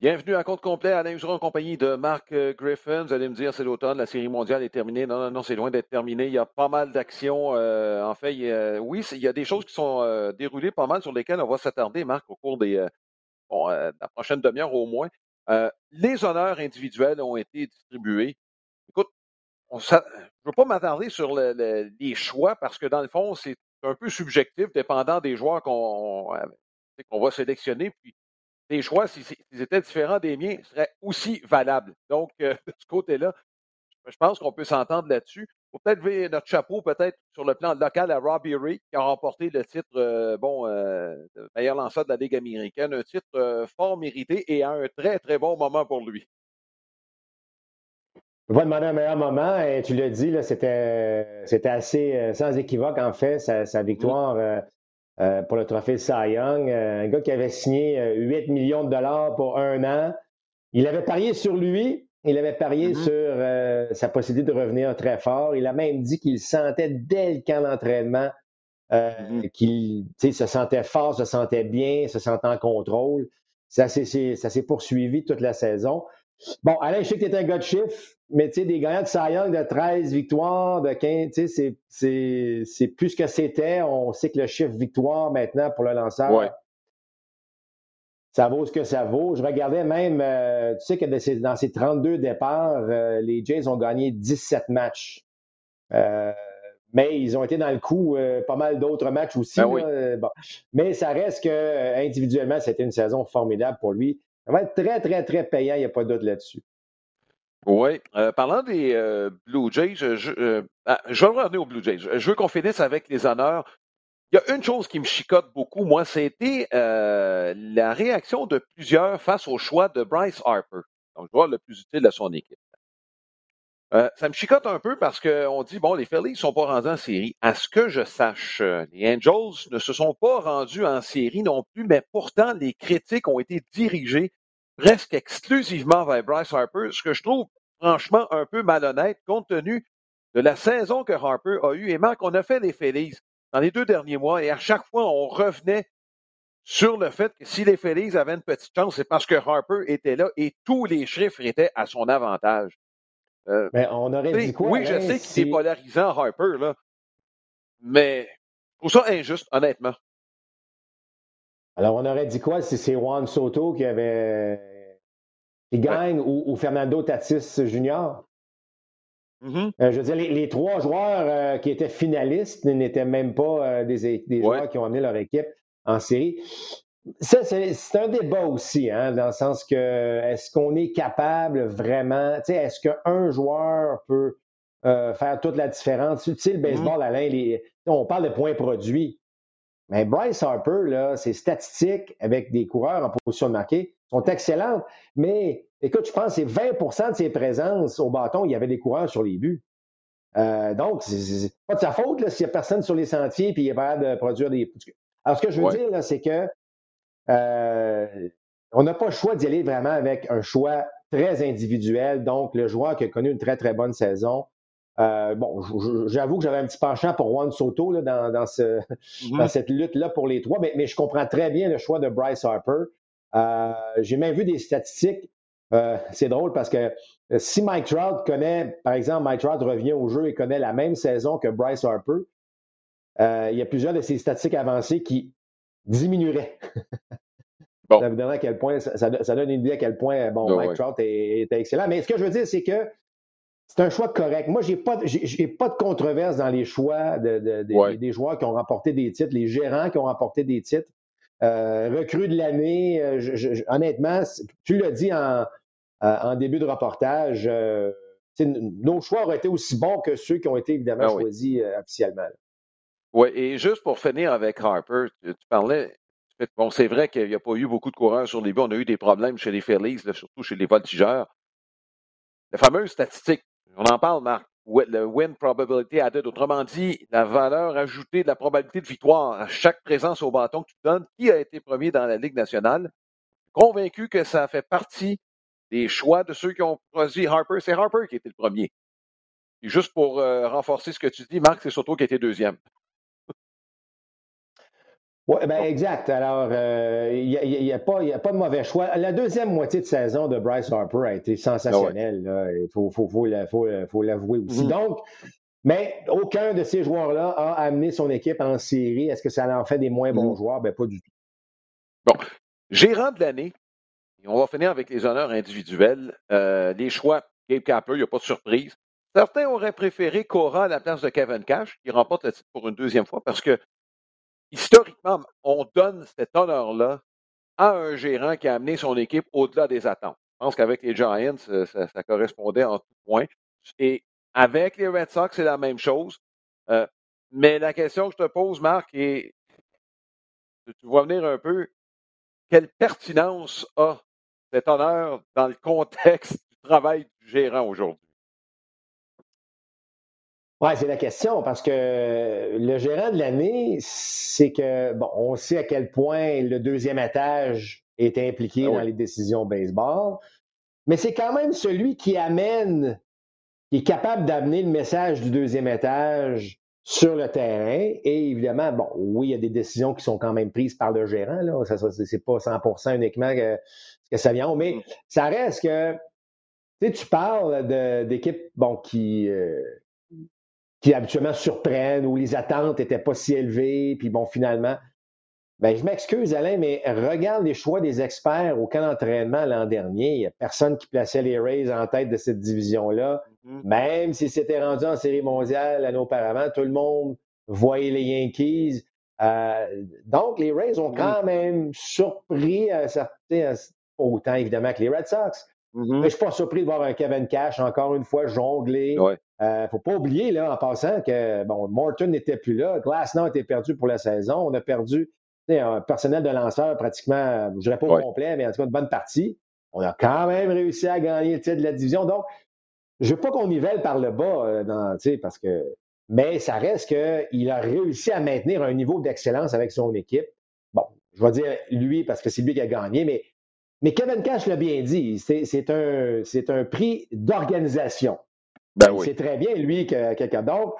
Bienvenue à compte complet, Alain Huseron en compagnie de Marc euh, Griffin. Vous allez me dire, c'est l'automne, la série mondiale est terminée. Non, non, non, c'est loin d'être terminé. Il y a pas mal d'actions. Euh, en fait, oui, il y a des choses qui sont euh, déroulées pas mal sur lesquelles on va s'attarder, Marc, au cours des, bon, de la prochaine demi-heure au moins. les honneurs individuels ont été distribués. Écoute, je ne veux pas m'attarder sur les choix parce que dans le fond, c'est un peu subjectif, dépendant des joueurs qu'on qu'on va sélectionner. Puis tes choix, s'ils étaient différents des miens, seraient aussi valables. Donc, euh, de ce côté-là, je pense qu'on peut s'entendre là-dessus. Faut peut-être lever notre chapeau, peut-être sur le plan local à Robbie Ray, qui a remporté le titre, euh, bon, euh, de meilleur lanceur de la Ligue américaine, un titre fort mérité et à un très, très bon moment pour lui. On va demander un meilleur moment, et tu l'as dit, c'était, assez sans équivoque, en fait, sa, sa mmh. Euh, pour le trophée Cy Young. Euh, un gars qui avait signé 8 euh, millions de dollars pour un an. Il avait parié sur lui. Il avait parié mm-hmm. sur sa possibilité de revenir très fort. Il a même dit qu'il sentait dès le camp d'entraînement mm-hmm. qu'il se sentait fort, se sentait bien, se sentait en contrôle. Ça s'est poursuivi toute la saison. Bon, Alain, je sais que tu es un gars de chiffres, mais tu sais, des gagnants de Cy Young de 13 victoires, de 15, tu sais, c'est plus ce que c'était. On sait que le chiffre victoire maintenant pour le lanceur, ça vaut ce que ça vaut. Je regardais même, euh, tu sais que dans ces 32 départs, euh, les Jays ont gagné 17 matchs. Euh, mais ils ont été dans le coup pas mal d'autres matchs aussi. Ben mais ça reste que individuellement, c'était une saison formidable pour lui. Ça va être très, très, très payant, il n'y a pas de doute là-dessus. Oui. Euh, parlant des euh, Blue Jays, je, euh, ah, je, vais revenir aux Blue Jays. Je veux qu'on finisse avec les honneurs. Il y a une chose qui me chicote beaucoup, moi, c'était la réaction de plusieurs face au choix de Bryce Harper, donc joueur le plus utile à son équipe. ça me chicote un peu parce qu'on dit, bon, les Phillies ne sont pas rendus en série. À ce que je sache, les Angels ne se sont pas rendus en série non plus, mais pourtant, les critiques ont été dirigées presque exclusivement vers Bryce Harper, ce que je trouve franchement un peu malhonnête compte tenu de la saison que Harper a eue. Et Marc, on a fait les Phillies dans les deux derniers mois et à chaque fois, on revenait sur le fait que si les Phillies avaient une petite chance, c'est parce que Harper était là et tous les chiffres étaient à son avantage. Euh, mais on aurait dit quoi? Oui, je sais qu'il est polarisant, Harper, là, mais je trouve ça injuste, honnêtement. Alors, on aurait dit quoi si c'est Juan Soto qui avait qui gagne ou, Fernando Tatis Jr. Mm-hmm. Euh, je veux dire, les, trois joueurs euh, qui étaient finalistes n'étaient même pas euh, des, joueurs qui ont amené leur équipe en série. Ça, c'est un débat aussi, hein, dans le sens que est-ce qu'on est capable vraiment, tu sais, est-ce qu'un joueur peut faire toute la différence? Tu sais, le mm-hmm. baseball, Alain, on parle de points produits. Mais Bryce Harper, là, ses statistiques avec des coureurs en position de marquer sont excellentes. Mais écoute, je pense que c'est 20% de ses présences au bâton, il y avait des coureurs sur les buts. Euh, donc, c'est pas de sa faute s'il n'y a personne sur les sentiers et il est pas de produire des. Alors, ce que je veux dire, c'est que euh, on n'a pas le choix d'y aller vraiment avec un choix très individuel. Donc, le joueur qui a connu une très, très bonne saison, euh, bon, j'avoue que j'avais un petit penchant pour Juan Soto là, dans, dans, ce, mm-hmm. dans, cette lutte-là pour les trois, mais, mais, je comprends très bien le choix de Bryce Harper. Euh, J'ai même vu des statistiques. Euh, c'est drôle parce que euh, si Mike Trout connaît, par exemple, Mike Trout revient au jeu et connaît la même saison que Bryce Harper, il y a plusieurs de ces statistiques avancées qui diminueraient. Ça vous donne à quel point, ça, donne une idée à quel point bon, Mike Trout est, est, excellent. Mais ce que je veux dire, c'est que c'est un choix correct. Moi, j'ai pas, j'ai, pas de controverse dans les choix de, des joueurs qui ont remporté des titres, les gérants qui ont remporté des titres. Euh, recrue de l'année, euh, honnêtement, tu l'as dit en, en, début de reportage, euh, nos choix auraient été aussi bons que ceux qui ont été évidemment ah choisis officiellement. Oui, et juste pour finir avec Harper, tu, parlais, bon, c'est vrai qu'il n'y a pas eu beaucoup de coureurs sur les buts. On a eu des problèmes chez les Phillies, surtout chez les voltigeurs. La fameuse statistique on en parle, Marc. Le win probability added, autrement dit, la valeur ajoutée de la probabilité de victoire à chaque présence au bâton que tu donnes, qui a été premier dans la Ligue nationale. Convaincu que ça fait partie des choix de ceux qui ont choisi Harper. C'est Harper qui était le premier. Et juste pour euh, renforcer ce que tu dis, Marc, c'est surtout qui été deuxième. Oui, ben exact. Alors, il euh, n'y a, pas, a pas de mauvais choix. La deuxième moitié de saison de Bryce Harper a été sensationnelle. Il faut, faut, faut, l'avouer aussi. Mm-hmm. Donc, mais aucun de ces joueurs-là a amené son équipe en série. Est-ce que ça en fait des moins bons mm-hmm. joueurs? Ben, pas du tout. Bon. Gérant de l'année, on va finir avec les honneurs individuels. Euh, les choix, Gabe Kapler, il n'y a pas de surprise. Certains auraient préféré Cora à la place de Kevin Cash, qui remporte le titre pour une deuxième fois, parce que historiquement, on donne cet honneur-là à un gérant qui a amené son équipe au-delà des attentes. Je pense qu'avec les Giants, euh, ça, correspondait en tout point. Et avec les Red Sox, c'est la même chose. Euh, mais la question que je te pose, Marc, est tu vois venir un peu, quelle pertinence a cet honneur dans le contexte du travail du gérant aujourd'hui? Oui, c'est la question, parce que le gérant de l'année, c'est que, bon, on sait à quel point le deuxième étage est impliqué ah dans les décisions baseball, mais c'est quand même celui qui amène, qui est capable d'amener le message du deuxième étage sur le terrain. Et évidemment, bon, oui, il y a des décisions qui sont quand même prises par le gérant, là. Ça, c'est pas 100% uniquement que, que ça vient, mais mm. ça reste que, tu sais, tu parles d'équipes, bon, qui, euh, qui habituellement surprennent, où les attentes n'étaient pas si élevées, puis bon, finalement, ben, je m'excuse, Alain, mais regarde les choix des experts au camp d'entraînement l'an dernier. Il n'y a personne qui plaçait les Rays en tête de cette division-là. Mm-hmm. Même si c'était rendu en série mondiale l'année auparavant, tout le monde voyait les Yankees. Euh, donc, les Rays ont quand même surpris à certains, autant évidemment que les Red Sox. Mm-hmm. Mais je ne suis pas surpris de voir un Kevin Cash encore une fois jongler. Ne euh, faut pas oublier, là, en passant, que bon, Morton n'était plus là. Glasnow était perdu pour la saison. On a perdu un personnel de lanceur pratiquement, je ne dirais pas au complet, mais en tout cas une bonne partie. On a quand même réussi à gagner le titre de la division. Donc, je ne veux pas qu'on nivelle par le bas, euh, dans, parce que. Mais ça reste qu'il a réussi à maintenir un niveau d'excellence avec son équipe. Bon, je vais dire lui parce que c'est lui qui a gagné, mais, mais Kevin Cash l'a bien dit, c'est un, un prix d'organisation. Ben c'est très bien, lui, que quelqu'un d'autre.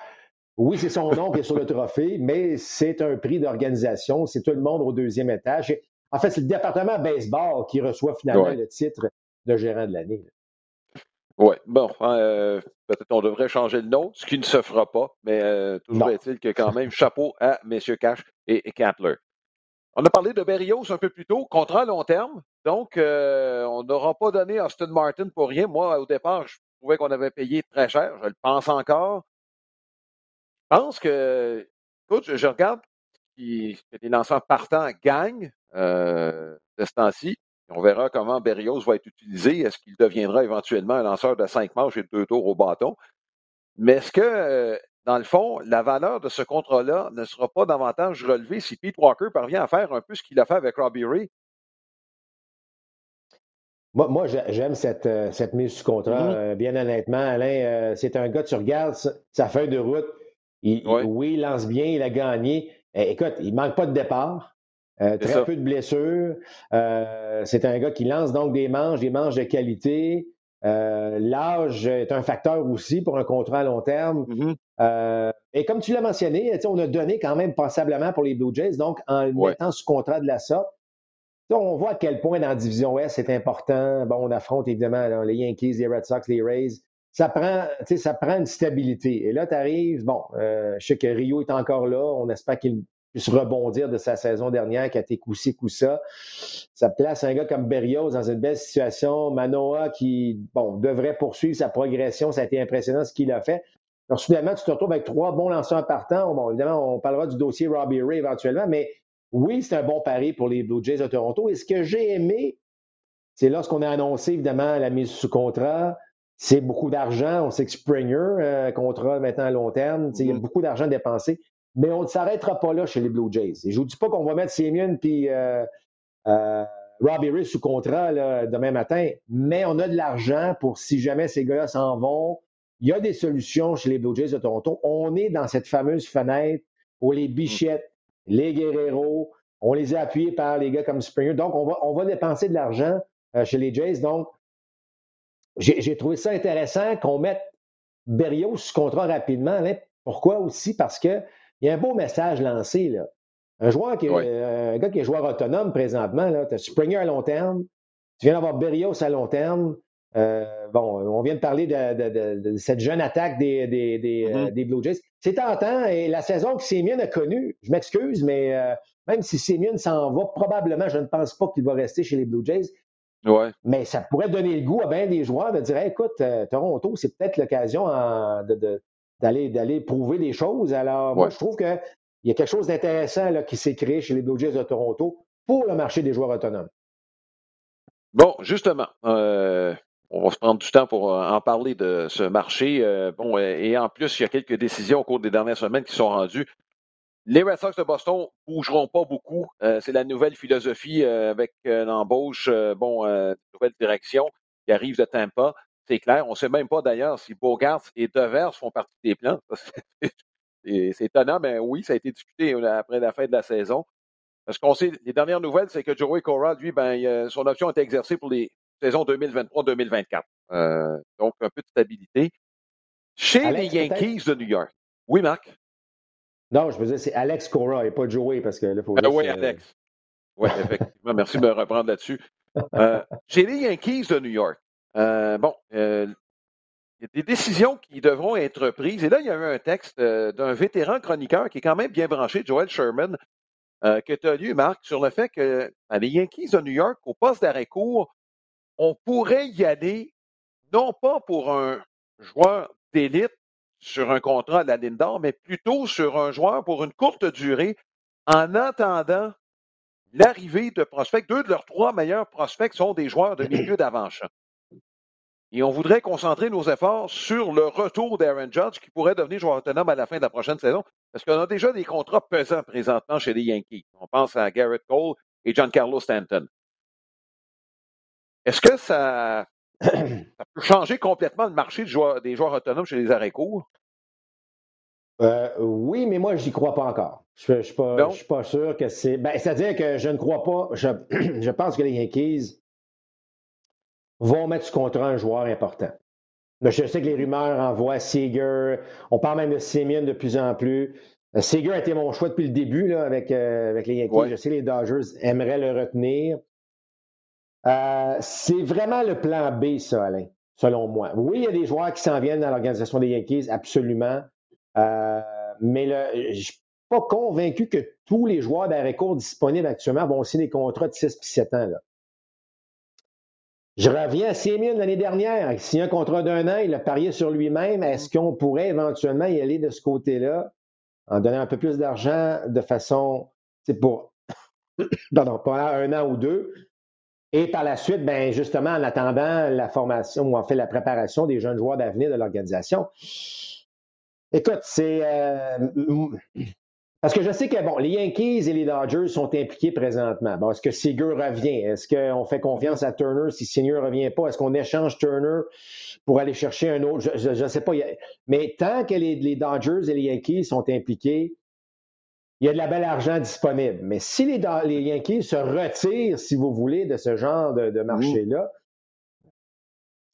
Oui, c'est son nom qui est sur le trophée, mais c'est un prix d'organisation. C'est tout le monde au deuxième étage. En fait, c'est le département baseball qui reçoit finalement le titre de gérant de l'année. Oui, bon, euh, peut-être qu'on devrait changer le nom, ce qui ne se fera pas, mais euh, toujours est-il que quand même, chapeau à M. Cash et, et On a parlé de Berrios un peu plus tôt, contrat à long terme. Donc, euh, on n'aura pas donné Austin Martin pour rien. Moi, au départ, je trouvais qu'on avait payé très cher. Je le pense encore. Je pense que, écoute, je, regarde que les lanceurs partants gagnent euh, de ce temps-ci. On verra comment Berrios va être utilisé. Est-ce qu'il deviendra éventuellement un lanceur de cinq manches et deux tours au bâton? Mais est-ce que, euh, dans le fond, la valeur de ce contrat-là ne sera pas davantage relevée si Pete Walker parvient à faire un peu ce qu'il a fait avec Robbie Ray? Moi, j'aime cette, euh, cette, mise sous contrat. Euh, bien honnêtement, Alain, euh, c'est un gars, tu regardes sa, feuille de route. oui. il lance bien, il a gagné. Eh, écoute, il manque pas de départ. très peu de blessures. c'est un gars qui lance donc des manches, des manches de qualité. L'âge est un facteur aussi pour un contrat à long terme. Mm-hmm. et comme tu l'as mentionné, on a donné quand même passablement pour les Blue Jays. Donc, en le mettant sous contrat de la sorte, on voit à quel point dans la division Ouest c'est important. Bon, on affronte évidemment les Yankees, les Red Sox, les Rays. Ça prend, ça prend une stabilité. Et là, tu arrives, bon, euh, je sais que Rio est encore là. On espère qu'il puisse rebondir de sa saison dernière qui a été coup-ci, coup-ça. Ça place un gars comme Berrios dans une belle situation. Manoa qui, bon, devrait poursuivre sa progression. Ça a été impressionnant ce qu'il a fait. Alors, soudainement, tu te retrouves avec trois bons lanceurs partants. Bon, évidemment, on parlera du dossier Robbie Ray éventuellement, mais oui, c'est un bon pari pour les Blue Jays de Toronto. Et ce que j'ai aimé, c'est lorsqu'on a annoncé évidemment la mise sous contrat, c'est beaucoup d'argent. On sait que Springer, euh, contrat maintenant à long terme, il y a mm-hmm. beaucoup d'argent dépensé. Mais on ne s'arrêtera pas là chez les Blue Jays. Et je ne vous dis pas qu'on va mettre Simeon puis euh, euh, Robbie Ray sous contrat demain matin, mais on a de l'argent pour si jamais ces gars-là s'en vont. Il y a des solutions chez les Blue Jays de Toronto. On est dans cette fameuse fenêtre où les bichettes les Guerrero. On les a appuyés par les gars comme Springer. Donc, on va, on va dépenser de l'argent euh, chez les Jays. Donc, j'ai trouvé ça intéressant qu'on mette Berrios sous contrat rapidement. Pourquoi aussi? Parce qu'il y a un beau message lancé. Là. Un joueur qui un gars qui est joueur autonome présentement, tu as Springer à long terme, tu viens d'avoir Berrios à long terme. Euh, bon, on vient de parler de, cette jeune attaque des, mm-hmm. des, Blue Jays. C'est tentant et la saison que Sémien a connue, je m'excuse, mais même si Sémien s'en va, probablement, je ne pense pas qu'il va rester chez les Blue Jays. Mais ça pourrait donner le goût à bien des joueurs de dire écoute, euh, Toronto, c'est peut-être l'occasion d'aller, prouver des choses. Alors, moi, je trouve qu'il y a quelque chose d'intéressant qui s'est créé chez les Blue Jays de Toronto pour le marché des joueurs autonomes. Bon, justement, euh, on va se prendre du temps pour euh, en parler de ce marché. bon, et en plus, il y a quelques décisions au cours des dernières semaines qui sont rendues. Les Red Sox de Boston bougeront pas beaucoup. Euh, c'est la nouvelle philosophie euh, avec euh, l'embauche, bon, nouvelle direction qui arrive de Tampa. C'est clair. On ne sait même pas d'ailleurs si Bogart et Devers font partie des plans. c'est étonnant, mais oui, ça a été discuté après la fin de la saison. Parce qu'on sait, les dernières nouvelles, c'est que Joey Cora, lui, ben, son option a été exercée pour les saisons 2023-2024. donc, un peu de stabilité. Chez les Yankees de New York. Oui, Marc? Non, je veux dire, c'est Alex Cora et pas Joey parce que là, il faut. Ah oui, Alex. Oui, effectivement. Merci de me reprendre là-dessus. Euh, j'ai les Yankees de New York. Euh, bon, euh, il y a des décisions qui devront être prises. Et là, il y a eu un texte d'un vétéran chroniqueur qui est quand même bien branché, Joel Sherman, que tu as lu, Marc, sur le fait que ben, les Yankees de New York, au poste d'arrêt court, on pourrait y aller non pas pour un joueur d'élite, sur un contrat à la ligne d'or, mais plutôt sur un joueur pour une courte durée en attendant l'arrivée de prospects. Deux de leurs trois meilleurs prospects sont des joueurs de milieu d'avant-champ. Et on voudrait concentrer nos efforts sur le retour d'Aaron Judge qui pourrait devenir joueur autonome à la fin de la prochaine saison parce qu'on a déjà des contrats pesants présentement chez les Yankees. On pense à Garrett Cole et Giancarlo Stanton. Est-ce que ça, ça peut changer complètement le marché des joueurs autonomes chez les arrêts courts? Euh, oui, mais moi, je n'y crois pas encore. Je ne suis, pas sûr que c'est. Ben, C'est-à-dire que je ne crois pas. Je, je, pense que les Yankees vont mettre sous contrat un joueur important. je sais que les rumeurs envoient Seager. On parle même de Simeon de plus en plus. Euh, Seager a été mon choix depuis le début là, avec, euh, avec les Yankees. Je sais que les Dodgers aimeraient le retenir. Euh, c'est vraiment le plan B, ça, Alain, selon moi. Oui, il y a des joueurs qui s'en viennent dans l'organisation des Yankees, absolument. Euh, mais je ne suis pas convaincu que tous les joueurs d'arrêt court disponibles actuellement vont signer des contrats de 6 puis 7 ans. Je reviens à Sémien l'année dernière. S'il a un contrat d'un an, il a parié sur lui-même. Est-ce qu'on pourrait éventuellement y aller de ce côté-là en donnant un peu plus d'argent de façon, c'est pour, pardon, pas un an ou deux, et par la suite, ben justement, en attendant la formation ou en fait la préparation des jeunes joueurs d'avenir de l'organisation. Écoute, c'est. Euh, parce que je sais que bon, les Yankees et les Dodgers sont impliqués présentement. Bon, est-ce que Seager revient? Est-ce qu'on fait confiance à Turner? Si Seager ne revient pas? Est-ce qu'on échange Turner pour aller chercher un autre? Je ne sais pas. Mais tant que les, les, Dodgers et les Yankees sont impliqués, il y a de la belle argent disponible. Mais si les, les Yankees se retirent, si vous voulez, de ce genre de, de marché-là,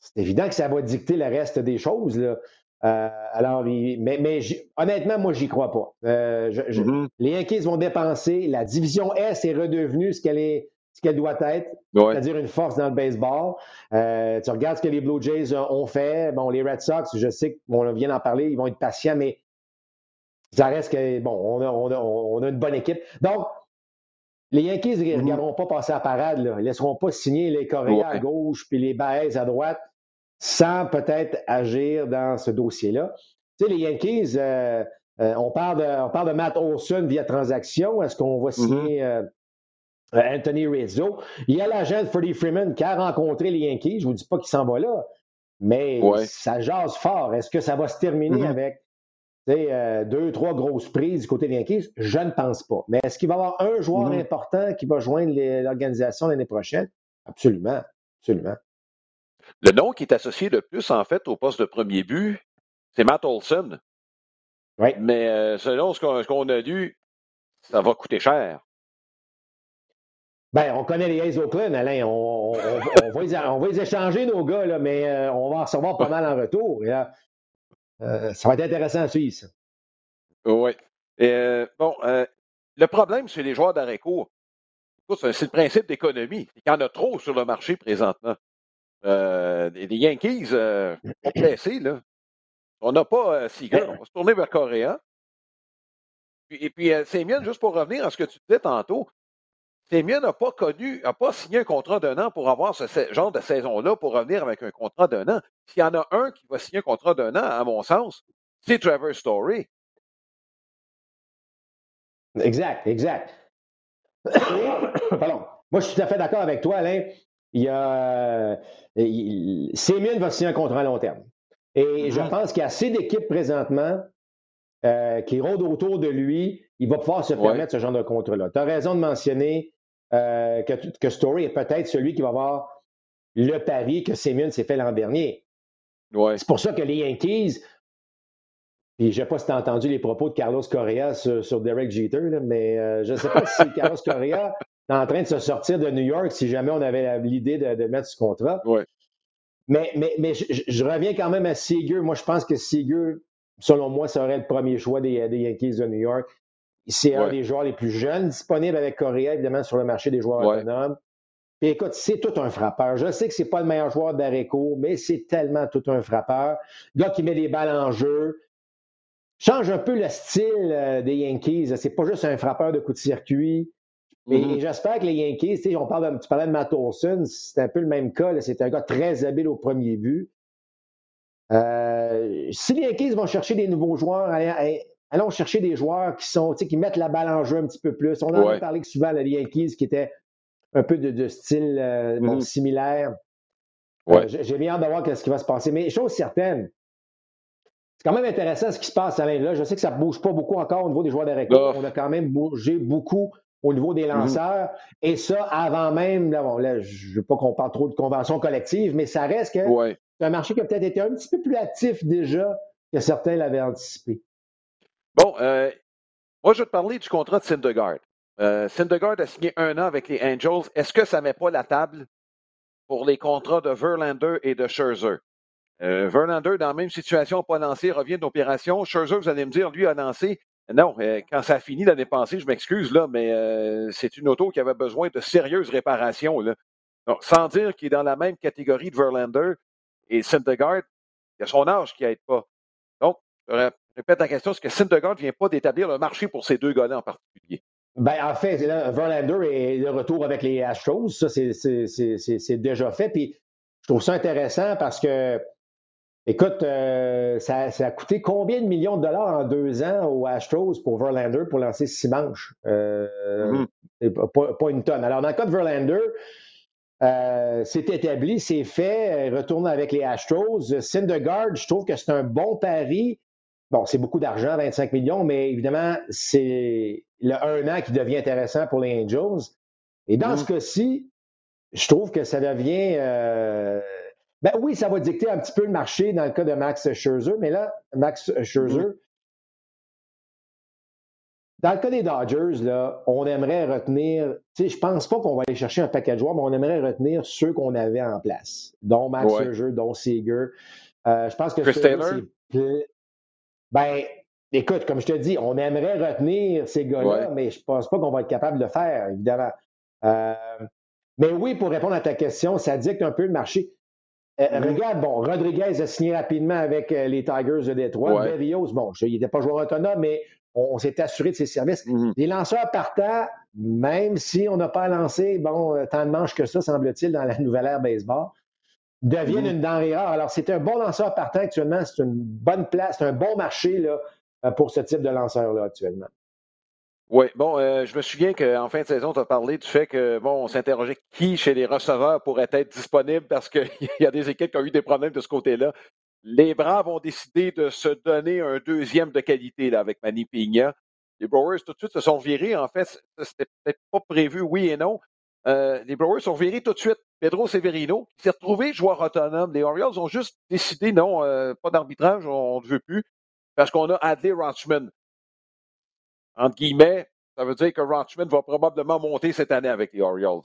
c'est évident que ça va dicter le reste des choses. Là. Euh, alors, mais, mais honnêtement, moi, j'y crois pas. Euh, mm-hmm. Les Yankees vont dépenser. La division S est redevenue ce qu'elle est, ce qu'elle doit être, c'est-à-dire une force dans le baseball. Euh, tu regardes ce que les Blue Jays ont fait. Bon, les Red Sox, je sais qu'on vient d'en parler, ils vont être patients, mais ça reste que, bon, on a, on a, une bonne équipe. Donc, les Yankees ne mm-hmm. regarderont pas passer à parade. Là. Ils ne laisseront pas signer les Coréens à gauche puis les Baez à droite sans peut-être agir dans ce dossier-là. Tu sais, les Yankees, euh, euh, on, parle de, on parle de Matt Olson via transaction. Est-ce qu'on va mm-hmm. signer euh, Anthony Rizzo? Il y a l'agent de Freddie Freeman qui a rencontré les Yankees. Je ne vous dis pas qu'il s'en va là, mais ça jase fort. Est-ce que ça va se terminer mm-hmm. avec deux, trois grosses prises du côté des Yankees? Je ne pense pas. Mais est-ce qu'il va y avoir un joueur mm-hmm. important qui va joindre l'organisation l'année prochaine? Absolument. Absolument. Le nom qui est associé le plus, en fait, au poste de premier but, c'est Matt Olson. Oui. Mais euh, selon ce qu'on a lu, ça va coûter cher. Ben, on connaît les A's Oakland, Alain. On, va les, échanger, nos gars, là, mais euh, on va en recevoir pas mal en retour. Euh, ça va être intéressant à suivre, ça. Oui. bon, le problème chez les joueurs d'arrêt court, c'est le principe d'économie. Il y en a trop sur le marché présentement. Euh, les Yankees euh, ont là. On n'a pas euh, Seager. On va se tourner vers Coréa. Et puis, euh, Sémion, juste pour revenir à ce que tu disais tantôt, Sémion n'a pas connu, n'a pas signé un contrat d'un an pour avoir ce, genre de saison-là pour revenir avec un contrat d'un an. S'il y en a un qui va signer un contrat d'un an, à mon sens, c'est Trevor Story. Exact, exact. Pardon. Moi, je suis tout à fait d'accord avec toi, Alain. Il y a. Euh, va signer un contrat à long terme. Et je mm-hmm. pense qu'il y a assez d'équipes présentement euh, qui rôdent autour de lui. Il va pouvoir se permettre ce genre de contrat-là. Tu as raison de mentionner euh, que, Story est peut-être celui qui va avoir le pari que Simeon s'est fait l'an dernier. C'est pour ça que les Yankees, puis je ne sais pas si tu as entendu les propos de Carlos Correa sur, Derek Jeter, mais euh, je ne sais pas si Carlos Correa est en train de se sortir de New York si jamais on avait l'idée de, mettre ce contrat. Mais, mais, je, reviens quand même à Seager. Moi, je pense que Seager, selon moi, serait le premier choix des, Yankees de New York. C'est un des joueurs les plus jeunes disponibles avec Correa, évidemment, sur le marché des joueurs autonomes. Puis écoute, c'est tout un frappeur. Je sais que c'est pas le meilleur joueur d'Areco, mais c'est tellement tout un frappeur. Gars qui met des balles en jeu, change un peu le style euh, des Yankees. C'est pas juste un frappeur de coup de circuit. Mais mm-hmm. j'espère que les Yankees, on parle tu parlais de Matt Olson, c'est un peu le même cas. C'est un gars très habile au premier but. Euh, si les Yankees vont chercher des nouveaux joueurs, allons chercher des joueurs qui sont, qui mettent la balle en jeu un petit peu plus. On en a parlé souvent, les Yankees, qui étaient un peu de, style euh, mm-hmm. similaire. J'ai bien hâte de voir ce qui va se passer. Mais chose certaine, c'est quand même intéressant ce qui se passe, Alain. Là, je sais que ça ne bouge pas beaucoup encore au niveau des joueurs de On a quand même bougé beaucoup au niveau des mhm. lanceurs. Et ça, avant même, là, je ne veux pas qu'on parle trop de conventions collectives, mais ça reste que c'est un marché qui a peut-être été un petit peu plus actif déjà que certains l'avaient anticipé. Bon, euh, moi, je vais te parler du contrat de Syndergaard. Euh, Syndergaard a signé un an avec les Angels. Est-ce que ça ne met pas la table pour les contrats de Verlander et de Scherzer? Euh, Verlander, dans la même situation, pas lancé, revient d'opération. Scherzer, vous allez me dire, lui a lancé. Non, euh, quand ça a fini l'année passée, je m'excuse, là, mais euh, c'est une auto qui avait besoin de sérieuses réparations. Là. Donc, sans dire qu'il est dans la même catégorie de Verlander et Syndergaard, il y a son âge qui n'aide pas. Donc, je répète la question, est-ce que Syndergaard ne vient pas d'établir le marché pour ces deux gars-là en particulier? Ben, en fait, Verlander est de retour avec les Astros. Ça, c'est déjà fait. Puis, je trouve ça intéressant parce que Écoute, euh, ça, a coûté combien de millions de dollars en deux ans aux Astros pour Verlander pour lancer six manches? Euh, mm-hmm. pas, une tonne. Alors, dans le cas de Verlander, euh, c'est établi, c'est fait, retourne avec les Astros. Syndergaard, je trouve que c'est un bon pari. Bon, c'est beaucoup d'argent, 25 millions, mais évidemment, c'est le un an qui devient intéressant pour les Angels. Et dans mm-hmm. ce cas-ci, je trouve que ça devient ben oui, ça va dicter un petit peu le marché dans le cas de Max Scherzer, mais là, Max Scherzer, mm-hmm. dans le cas des Dodgers, là, on aimerait retenir, tu sais, je pense pas qu'on va aller chercher un paquet de joueurs, mais on aimerait retenir ceux qu'on avait en place, dont Max Scherzer, dont Seager. Euh, je pense que Chris Taylor? Ben, écoute, comme je te dis, on aimerait retenir ces gars-là, mais je pense pas qu'on va être capable de le faire, évidemment. Euh, mais oui, pour répondre à ta question, ça dicte un peu le marché. Euh, mm-hmm. Regarde, bon, Rodriguez a signé rapidement avec euh, les Tigers de Détroit. Berrios, bon, il n'était pas joueur autonome, mais on, s'est assuré de ses services. Mm-hmm. Les lanceurs partant, même si on n'a pas lancé, bon, tant de manches que ça, semble-t-il, dans la nouvelle ère baseball, deviennent mm-hmm. une denrée rare. Alors, c'est un bon lanceur partant actuellement. C'est une bonne place, c'est un bon marché là, pour ce type de lanceur-là actuellement. Oui, bon, euh, je me souviens qu'en fin de saison, tu as parlé du fait que, bon, on s'interrogeait qui chez les receveurs pourrait être disponible parce qu'il y a des équipes qui ont eu des problèmes de ce côté-là. Les Braves ont décidé de se donner un deuxième de qualité là, avec Manny Pigna. Les Brewers, tout de suite, se sont virés. En fait, c'était peut-être pas prévu, oui et non. Euh, les Brewers sont virés tout de suite. Pedro Severino, qui s'est retrouvé joueur autonome. Les Orioles ont juste décidé, non, euh, pas d'arbitrage, on ne veut plus, parce qu'on a Adley Rochman entre guillemets, ça veut dire que Rochman va probablement monter cette année avec les Orioles.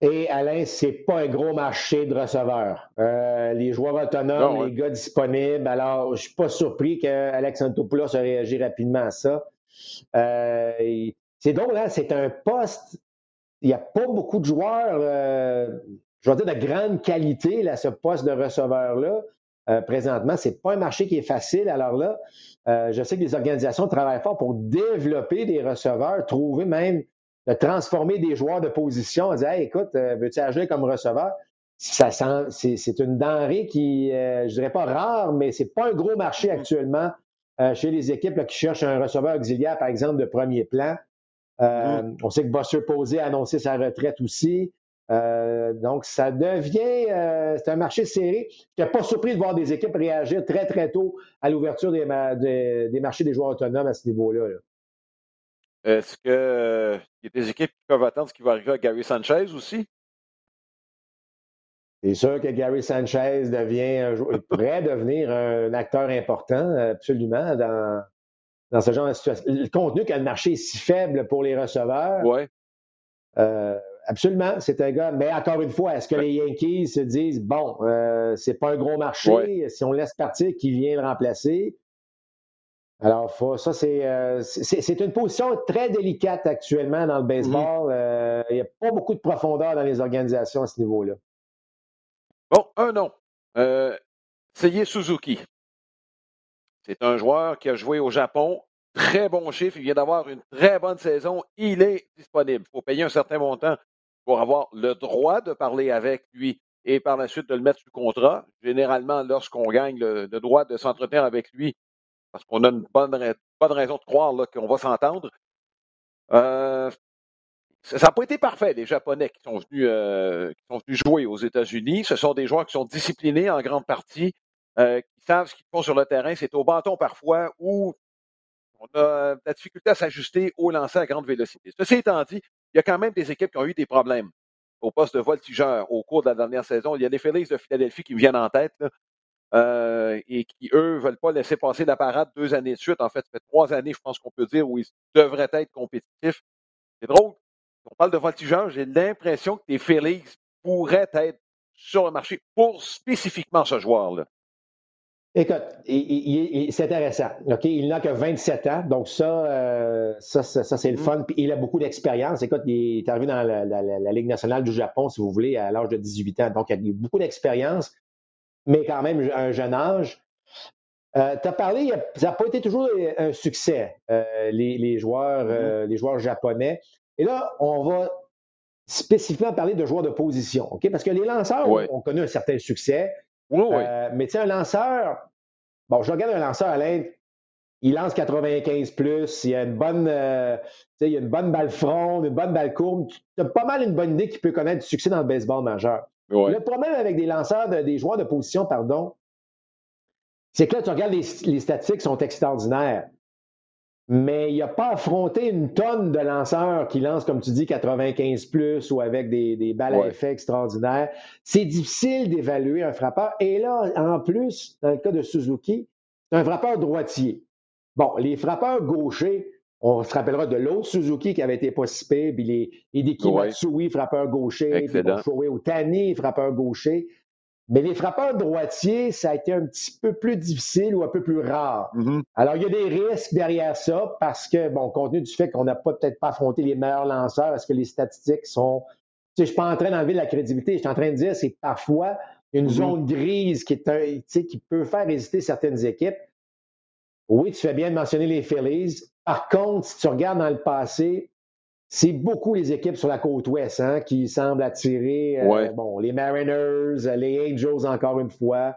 Et Alain, c'est pas un gros marché de receveurs. Euh, les joueurs autonomes, les gars disponibles. Alors, je suis pas surpris qu'Alex Antopoulos ait réagi rapidement à ça. Euh, c'est donc là, c'est un poste. Il n'y a pas beaucoup de joueurs, euh, je vais dire, de grande qualité, là, ce poste de receveur-là. Euh, présentement, ce n'est pas un marché qui est facile. Alors là, euh, je sais que les organisations travaillent fort pour développer des receveurs, trouver même de transformer des joueurs de position, dire hey, écoute, veux-tu agir comme receveur? Ça c'est une denrée qui, je dirais pas rare, mais c'est pas un gros marché mm-hmm. actuellement chez les équipes qui cherchent un receveur auxiliaire, par exemple, de premier plan. Euh, mm-hmm. On sait que Buster Posey a annoncé sa retraite aussi. Euh, donc, ça devient, euh, c'est un marché serré. Je n'étais pas surpris de voir des équipes réagir très, très tôt à l'ouverture des, marchés des joueurs autonomes à ce niveau-là. Est-ce qu'il y a des équipes qui peuvent attendre ce qui va arriver à Gary Sanchez aussi? C'est sûr que Gary Sanchez devient pourrait devenir un acteur important, absolument, dans, dans ce genre de situation. Le contenu quand le marché est si faible pour les receveurs. Oui. Euh, absolument, c'est un gars. Mais encore une fois, est-ce que les Yankees se disent bon, euh, c'est pas un gros marché, si on laisse partir, qui vient le remplacer? Alors, ça, euh, c'est, une position très délicate actuellement dans le baseball. Mm-hmm. Il n'y a pas beaucoup de profondeur dans les organisations à ce niveau-là. Bon, un nom. Seiye Suzuki. C'est un joueur qui a joué au Japon. Très bon chiffre. Il vient d'avoir une très bonne saison. Il est disponible. Il faut payer un certain montant pour avoir le droit de parler avec lui et par la suite de le mettre sous contrat. Généralement, lorsqu'on gagne le, droit de s'entretenir avec lui, parce qu'on a une bonne, raison de croire qu'on va s'entendre. Euh, ça n'a pas été parfait, les Japonais qui sont venus, euh, qui sont venus jouer aux États-Unis. Ce sont des joueurs qui sont disciplinés en grande partie. Euh, qui savent ce qu'ils font sur le terrain. C'est au bâton parfois où on a de la difficulté à s'ajuster au lancer à grande vélocité. Ceci étant dit, il y a quand même des équipes qui ont eu des problèmes au poste de voltigeur au cours de la dernière saison. Il y a les Phillies de Philadelphie qui me viennent en tête euh, et qui, eux, ne veulent pas laisser passer la parade deux années de suite. En fait, ça fait trois années, je pense qu'on peut dire, où ils devraient être compétitifs. C'est drôle. On parle de voltigeur, j'ai l'impression que les Phillies pourraient être sur le marché pour spécifiquement ce joueur-là. Écoute, c'est intéressant. OK, il n'a que 27 ans, donc ça, euh, ça, ça, c'est le mm. fun. Puis il a beaucoup d'expérience. Écoute, il est arrivé dans la, Ligue nationale du Japon, si vous voulez, à l'âge de 18 ans. Donc, il a beaucoup d'expérience, mais quand même un jeune âge. Euh, tu as parlé, ça n'a pas été toujours un succès, euh, les, joueurs, mm-hmm. les joueurs japonais. Et là, on va spécifiquement parler de joueurs de position, OK? Parce que les lanceurs ont connu un certain succès. Euh, mais tu sais, un lanceur, bon, je regarde un lanceur à l'Inde, il lance 95 plus, il y a une bonne, euh, il a une bonne balle front, une bonne balle courbe. Tu as pas mal une bonne idée qui peut connaître du succès dans le baseball majeur. Le problème avec des lanceurs, des joueurs de position, pardon, c'est que là, tu regardes les, les statistiques sont extraordinaires mais il n'a pas affronté une tonne de lanceurs qui lancent, comme tu dis, 95 plus ou avec des, balles à effet extraordinaires. C'est difficile d'évaluer un frappeur. Et là, en plus, dans le cas de Suzuki, c'est un frappeur droitier. Bon, les frappeurs gauchers, on se rappellera de l'autre Suzuki qui avait été pas si puis les Hideki Matsui, frappeur gaucher, puis au Tani, frappeur gaucher. Mais les frappeurs droitiers, ça a été un petit peu plus difficile ou un peu plus rare. Mm-hmm. Alors, il y a des risques derrière ça parce que, bon, compte tenu du fait qu'on n'a peut-être pas affronté les meilleurs lanceurs, est-ce que les statistiques sont. Tu sais, je suis pas en train d'enlever la crédibilité. Je suis en train de dire c'est parfois une mm-hmm. zone grise qui, est un, tu sais, qui peut faire hésiter certaines équipes. Oui, tu fais bien de mentionner les Phillies. Par contre, si tu regardes dans le passé, c'est beaucoup les équipes sur la côte ouest hein, qui semblent attirer euh, bon, les Mariners, les Angels encore une fois.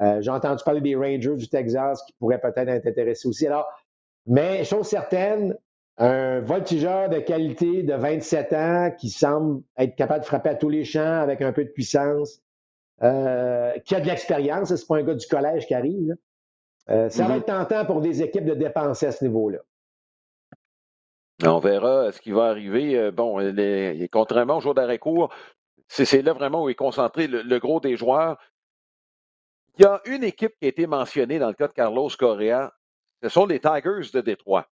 Euh, j'ai entendu parler des Rangers du Texas qui pourraient peut-être être intéressés aussi. Alors, mais chose certaine, un voltigeur de qualité de 27 ans qui semble être capable de frapper à tous les champs avec un peu de puissance, euh, qui a de l'expérience, c'est pas un gars du collège qui arrive. ça va mm-hmm. être tentant pour des équipes de dépenser à ce niveau-là. On verra ce qui va arriver. Euh, bon, les, contrairement au jour d'arrêt court, c'est là vraiment où est concentré le, gros des joueurs. Il y a une équipe qui a été mentionnée dans le cas de Carlos Correa. Ce sont les Tigers de Détroit.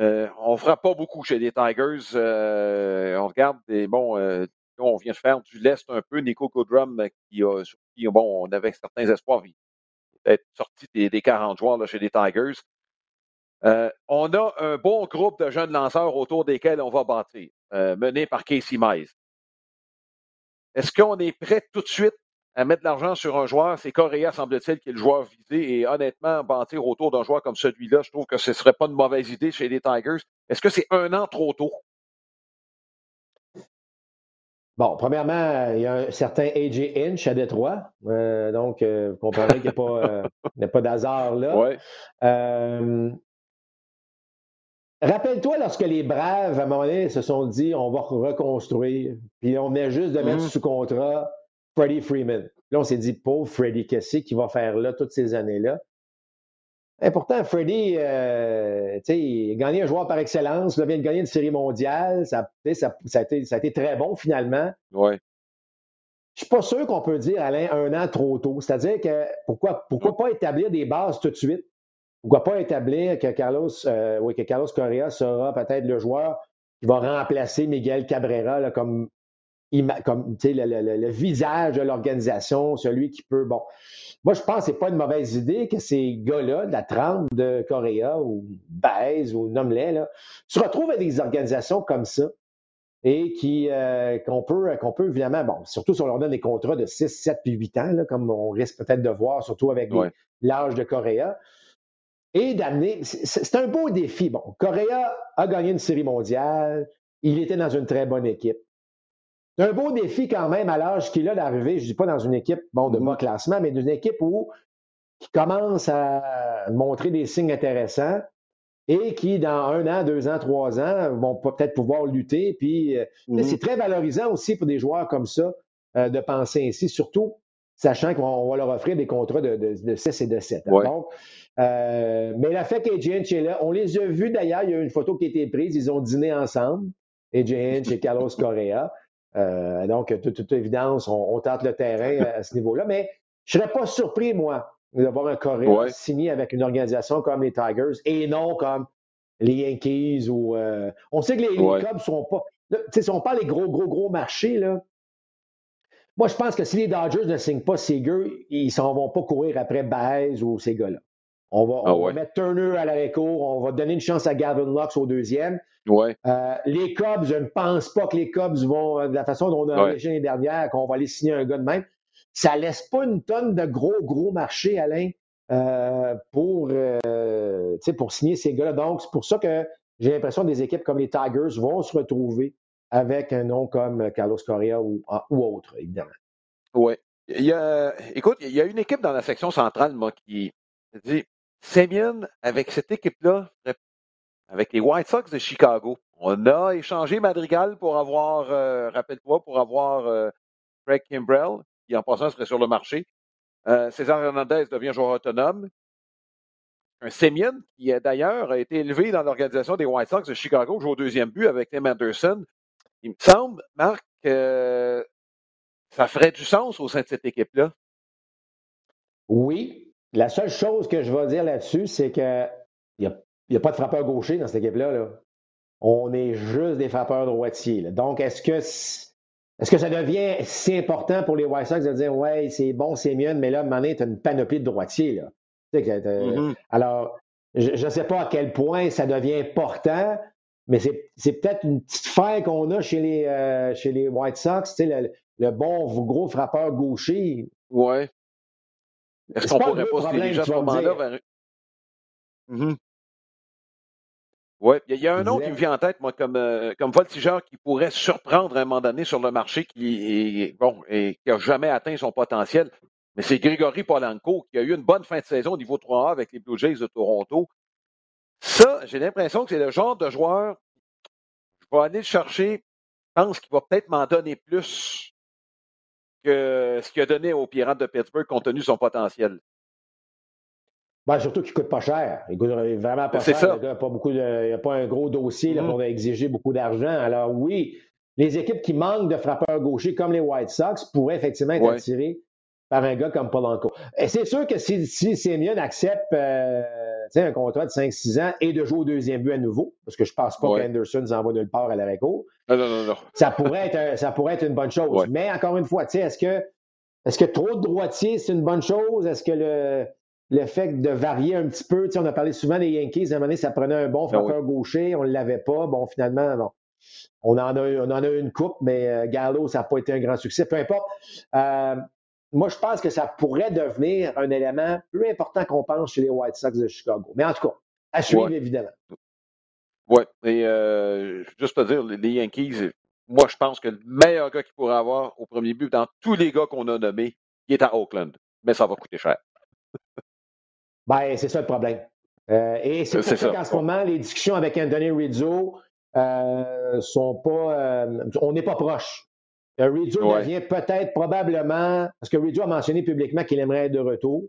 Euh, on ne fera pas beaucoup chez les Tigers. Euh, on regarde des bon, on vient de faire du lest un peu. Nico Goodrum qui a, bon, on avait certains espoirs. d'être sorti des, des 40 joueurs là, chez les Tigers. Euh, on a un bon groupe de jeunes lanceurs autour desquels on va bâtir, euh, mené par Casey Mize. Est-ce qu'on est prêt tout de suite à mettre de l'argent sur un joueur? C'est Correa, semble-t-il, qui est le joueur visé. Et honnêtement, bâtir autour d'un joueur comme celui-là, je trouve que ce ne serait pas une mauvaise idée chez les Tigers. Est-ce que c'est un an trop tôt? Bon, premièrement, il y a un certain AJ Inch à Détroit. Euh, donc, vous comprenez qu'il n'y a pas, d'hasard là. Ouais. Rappelle-toi lorsque les Braves, à un moment donné, se sont dit on va reconstruire, puis on venait juste de mettre mm-hmm. sous contrat Freddie Freeman. Là, on s'est dit pauvre Freddie, qu'est-ce qu'il va faire là toutes ces années-là? Et pourtant, Freddie, euh, il a gagné un joueur par excellence, il vient de gagner une série mondiale, ça, ça, ça, a été, ça, a été, très bon finalement. Ouais. Je suis pas sûr qu'on peut dire, Alain, un an trop tôt. C'est-à-dire que pourquoi, pourquoi pas établir des bases tout de suite? Pourquoi pas établir que Carlos, euh, oui, que Carlos Correa sera peut-être le joueur qui va remplacer Miguel Cabrera comme, comme le, le, visage de l'organisation, celui qui peut. Bon, moi, je pense que ce n'est pas une mauvaise idée que ces gars-là, de la trempe de Correa ou Baez ou Nomley, se retrouvent à des organisations comme ça et qui euh, qu'on peut, qu'on peut évidemment, bon, surtout si on leur donne des contrats de 6, 7 puis 8 ans, là, comme on risque peut-être de voir, surtout avec l'âge de Correa et d'amener. C'est un beau défi. Bon, Correa a gagné une série mondiale. Il était dans une très bonne équipe. C'est un beau défi quand même à l'âge qu'il a d'arriver, je ne dis pas dans une équipe bon, de bas mm-hmm. classement, mais dans une équipe où qui commence à montrer des signes intéressants et qui, dans un an, deux ans, trois ans, vont peut-être pouvoir lutter. Puis, euh, mm-hmm. c'est très valorisant aussi pour des joueurs comme ça euh, de penser ainsi, surtout sachant qu'on va leur offrir des contrats de, de, 6 et de 7. Donc, euh, mais la fait qu'AJ est là, on les a vus d'ailleurs, il y a une photo qui a été prise, ils ont dîné ensemble, AJ Hinch et Carlos Correa. Euh, donc, de toute, évidence, on, tente le terrain à, ce niveau-là, mais je ne serais pas surpris, moi, d'avoir un Correa signé avec une organisation comme les Tigers et non comme les Yankees ou. Euh, on sait que les, Cubs ne sont pas. Tu sais, sont pas les gros, gros, gros marchés, là. Moi, je pense que si les Dodgers ne signent pas Seager, ils s'en vont pas courir après Baez ou ces gars-là. On va, ah mettre Turner à la cour, on va donner une chance à Gavin Lux au deuxième. Ouais. Euh, les Cubs, je ne pense pas que les Cubs vont, euh, de la façon dont on a réagi l'année dernière, qu'on va aller signer un gars de même. Ça laisse pas une tonne de gros, gros marché, Alain, euh, pour, pour signer ces gars-là. Donc, c'est pour ça que j'ai l'impression que des équipes comme les Tigers vont se retrouver avec un nom comme Carlos Correa ou, ou autre, évidemment. Oui. Il y a, écoute, il y a une équipe dans la section centrale, moi, qui dit Semyon, avec cette équipe-là, avec les White Sox de Chicago, on a échangé Madrigal pour avoir, euh, rappelle-toi, pour avoir euh, Craig Kimbrell, qui en passant serait sur le marché. Euh, César Hernandez devient joueur autonome. Un Semyon, qui d'ailleurs a été élevé dans l'organisation des White Sox de Chicago, joue au deuxième but avec Tim Anderson. Il me semble, Marc, que ça ferait du sens au sein de cette équipe-là. Oui. La seule chose que je vais dire là-dessus, c'est qu'il n'y a, pas de frappeur gaucher dans cette équipe-là. On est juste des frappeurs droitiers. Donc, est-ce que est-ce que ça devient si important pour les White Sox de dire Ouais, c'est bon, c'est mieux, mais là, donné, tu as une panoplie de droitiers. Là. Mm-hmm. Alors, je ne sais pas à quel point ça devient important, mais c'est peut-être une petite faille qu'on a chez les, euh, chez les White Sox, le, le bon gros frappeur gaucher. Ouais. Est-ce qu'on pourrait pas se diriger à ce moment-là vers. Mm-hmm. Oui, il y, a un nom qui me vient en tête, moi, comme, euh, comme voltigeur qui pourrait surprendre à un moment donné sur le marché, qui est, bon, et qui n'a jamais atteint son potentiel. Mais c'est Grégory Polanco qui a eu une bonne fin de saison au niveau 3A avec les Blue Jays de Toronto. Ça, j'ai l'impression que c'est le genre de joueur, je vais aller le chercher, je pense qu'il va peut-être m'en donner plus que ce qu'il a donné aux Pirates de Pittsburgh compte tenu de son potentiel. Ben, surtout qu'il ne coûte pas cher. Il coûte vraiment pas cher. Ça. Il n'y a, pas beaucoup de, a pas un gros dossier mm-hmm. pour exiger beaucoup d'argent. Alors oui, les équipes qui manquent de frappeurs gauchers comme les White Sox pourraient effectivement être attirées par un gars comme Polanco. Et c'est sûr que si, si accepte euh, un contrat de 5-6 ans et de jouer au deuxième but à nouveau, parce que je ne pense pas qu'Anderson s'envoie nulle part à la récour, non, non, non, Ça, pourrait être, ça pourrait être une bonne chose. Mais encore une fois, est-ce que, trop de droitiers, c'est une bonne chose? Est-ce que le, le fait de varier un petit peu. on a parlé souvent des Yankees. À un moment donné, ça prenait un bon ben frappeur gaucher. On ne l'avait pas. Bon, finalement, bon, on, en a, on en a eu une coupe, mais euh, Gallo, ça n'a pas été un grand succès. Peu importe. Euh, moi, je pense que ça pourrait devenir un élément plus important qu'on pense chez les White Sox de Chicago. Mais en tout cas, à suivre, évidemment. Oui. Et euh, juste pour dire, les Yankees, moi, je pense que le meilleur gars qu'il pourrait avoir au premier but dans tous les gars qu'on a nommés, il est à Oakland. Mais ça va coûter cher. ben, c'est ça le problème. Euh, et c'est pour ça qu'en ce moment, les discussions avec Anthony Rizzo euh, sont pas. Euh, on n'est pas proche. Rizzo devient peut-être, probablement, parce que Rizzo a mentionné publiquement qu'il aimerait être de retour.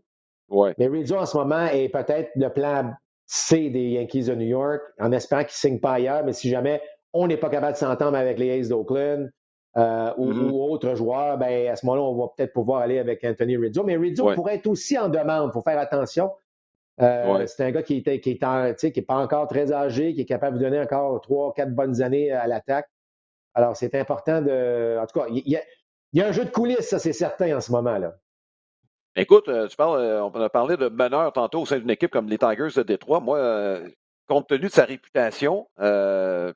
Ouais. Mais Rizzo, en ce moment, est peut-être le plan C des Yankees de New York, en espérant qu'il ne signe pas ailleurs, mais si jamais on n'est pas capable de s'entendre avec les Aces d'Oakland euh, mm-hmm. ou, autres joueurs, ben, à ce moment-là, on va peut-être pouvoir aller avec Anthony Rizzo. Mais Rizzo pourrait être aussi en demande, il faut faire attention. Euh, c'est un gars qui n'est qui est pas encore très âgé, qui est capable de donner encore trois, quatre bonnes années à l'attaque. Alors, c'est important de. En tout cas, il y, a un jeu de coulisses, ça, c'est certain en ce moment-là. Écoute, euh, tu parles, euh, on a parlé de meneur tantôt au sein d'une équipe comme les Tigers de Détroit. Moi, euh, compte tenu de sa réputation, euh,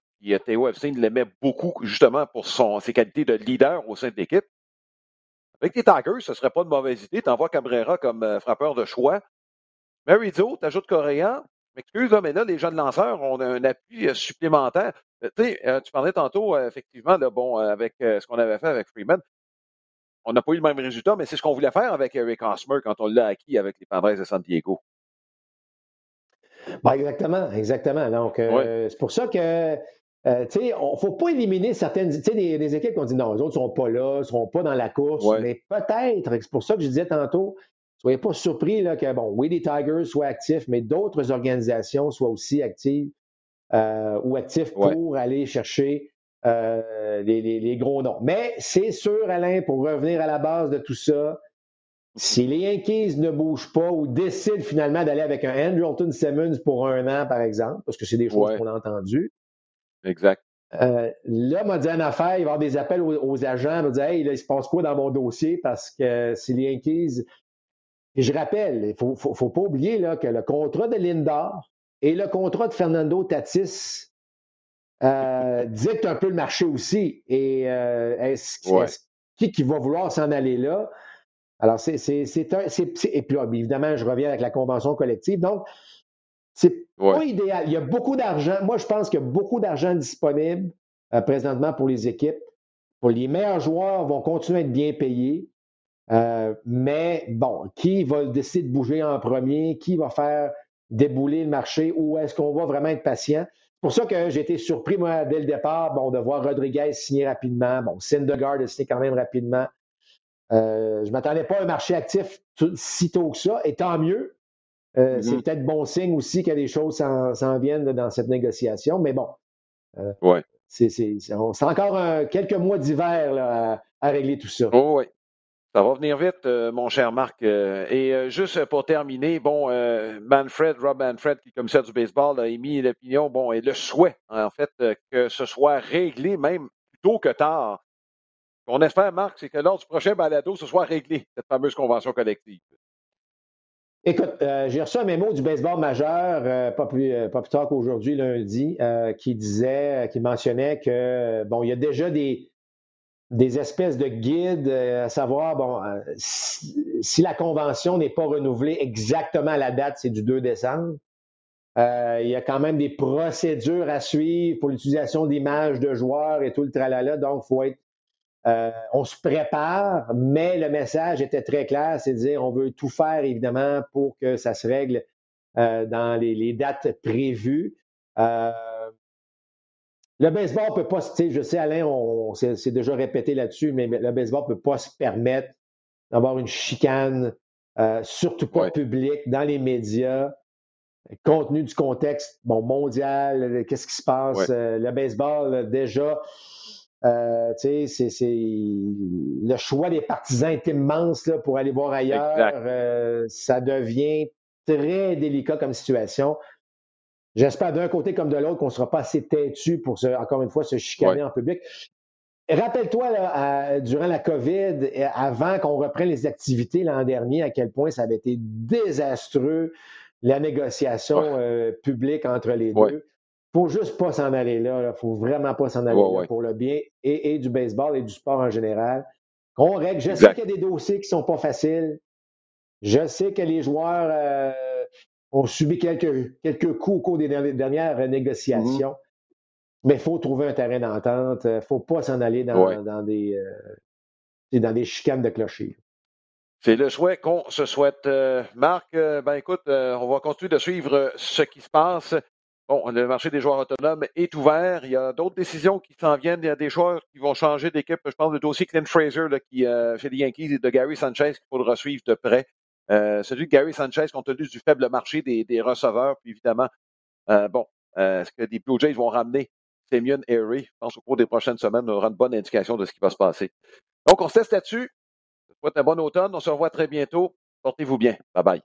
Théo Epstein l'aimait beaucoup justement pour son, ses qualités de leader au sein de l'équipe. Avec les Tigers, ce ne serait pas de mauvaise idée. Tu envoies Cabrera comme frappeur de choix. Marizzo, tu ajoutes Coréen. M'excuse, mais là, les jeunes lanceurs ont un appui supplémentaire. tu parlais tantôt, effectivement, de, bon, avec ce qu'on avait fait avec Freeman. On n'a pas eu le même résultat, mais c'est ce qu'on voulait faire avec Eric Hosmer quand on l'a acquis avec les Padres de San Diego. Ben, exactement, exactement. Donc, euh, c'est pour ça que, euh, tu sais, on ne faut pas éliminer certaines, tu sais, des, équipes qui ont dit non, les autres ne sont pas là, ne seront pas dans la course, mais peut-être, c'est pour ça que je disais tantôt, soyez pas surpris là, que, bon, oui, les Tigers soient actifs, mais d'autres organisations soient aussi actives euh, ou actifs pour aller chercher euh, les, gros noms. Mais c'est sûr, Alain, pour revenir à la base de tout ça, si les Yankees ne bougent pas ou décident finalement d'aller avec un Andrelton Simmons pour un an, par exemple, parce que c'est des choses qu'on a entendues. Exact. Euh, là, m'a dit en affaire, il va y avoir des appels aux, agents, me dire Hey, là, il se passe quoi dans mon dossier? Parce que si les Yankees. Et je rappelle, il ne faut, faut, pas oublier là, que le contrat de Lindor et le contrat de Fernando Tatis euh, dicte un peu le marché aussi. Et euh, est-ce, qui, qui va vouloir s'en aller là? Alors, c'est, c'est, un. et puis, évidemment, je reviens avec la convention collective. Donc, c'est pas idéal. Il y a beaucoup d'argent. Moi, je pense qu'il y a beaucoup d'argent disponible euh, présentement pour les équipes. Pour les meilleurs joueurs vont continuer à être bien payés. Euh, mais bon, qui va décider de bouger en premier? Qui va faire débouler le marché? Ou est-ce qu'on va vraiment être patient? C'est pour ça que j'ai été surpris, moi, dès le départ, bon, de voir Rodriguez signer rapidement. Bon, Syndergaard a signé quand même rapidement. Euh, je ne m'attendais pas à un marché actif si tôt que ça, et tant mieux. Euh, c'est mm-hmm. peut-être bon signe aussi que des choses s'en viennent dans cette négociation, mais bon. Euh, ouais. C'est encore quelques mois d'hiver à, à, régler tout ça. Oh, oui. Ça va venir vite, euh, mon cher Marc. Euh, et euh, juste pour terminer, bon, Manfred, Rob Manfred, qui est commissaire du baseball, a émis l'opinion, bon, et le souhait, en fait, que ce soit réglé même plus tôt que tard. On espère, Marc, c'est que lors du prochain balado, ce soit réglé, cette fameuse convention collective. Écoute, j'ai reçu un mémo du baseball majeur, pas, plus, pas plus tard qu'aujourd'hui, lundi, qui disait, qui mentionnait que, bon, il y a déjà des, des espèces de guides, euh, à savoir, bon, euh, si, la convention n'est pas renouvelée exactement à la date, c'est du 2 décembre, euh, il y a quand même des procédures à suivre pour l'utilisation d'images de joueurs et tout le tralala, donc faut être, on se prépare, mais le message était très clair, c'est de dire on veut tout faire évidemment pour que ça se règle dans les, les, dates prévues. Le baseball ne peut pas, je sais, Alain, on, s'est déjà répété là-dessus, mais le baseball peut pas se permettre d'avoir une chicane, euh, surtout pas publique, dans les médias, compte tenu du contexte bon, mondial, qu'est-ce qui se passe? Euh, le baseball, déjà, euh, c'est, le choix des partisans est immense là, pour aller voir ailleurs. ça devient très délicat comme situation. J'espère d'un côté comme de l'autre qu'on ne sera pas assez têtu pour, se, encore une fois, se chicaner en public. rappelle-toi, durant la COVID, avant qu'on reprenne les activités l'an dernier, à quel point ça avait été désastreux, la négociation euh, publique entre les deux. Il ne faut juste pas s'en aller là. Il ne faut vraiment pas s'en aller là pour le bien et, du baseball et du sport en général. On règle. Je sais qu'il y a des dossiers qui ne sont pas faciles. Je sais que les joueurs euh, ont subi quelques, quelques coups au cours des dernières négociations. Mm-hmm. Mais il faut trouver un terrain d'entente. Il ne faut pas s'en aller dans, dans des, euh, dans des chicanes de clocher. C'est le souhait qu'on se souhaite. Euh, Marc, euh, ben écoute, on va continuer de suivre ce qui se passe. Bon, le marché des joueurs autonomes est ouvert. Il y a d'autres décisions qui s'en viennent. Il y a des joueurs qui vont changer d'équipe. Je pense du dossier Clint Fraser là, qui, chez les Yankees et de Gary Sanchez qu'il faudra suivre de près. Celui de Gary Sanchez, compte tenu du faible marché des, receveurs, puis évidemment, bon, est-ce que les Blue Jays vont ramener Damien Harry. Je pense qu'au cours des prochaines semaines, on aura une bonne indication de ce qui va se passer. Donc, on se teste là-dessus. Je vous souhaite un bon automne. On se revoit très bientôt. Portez-vous bien. Bye bye.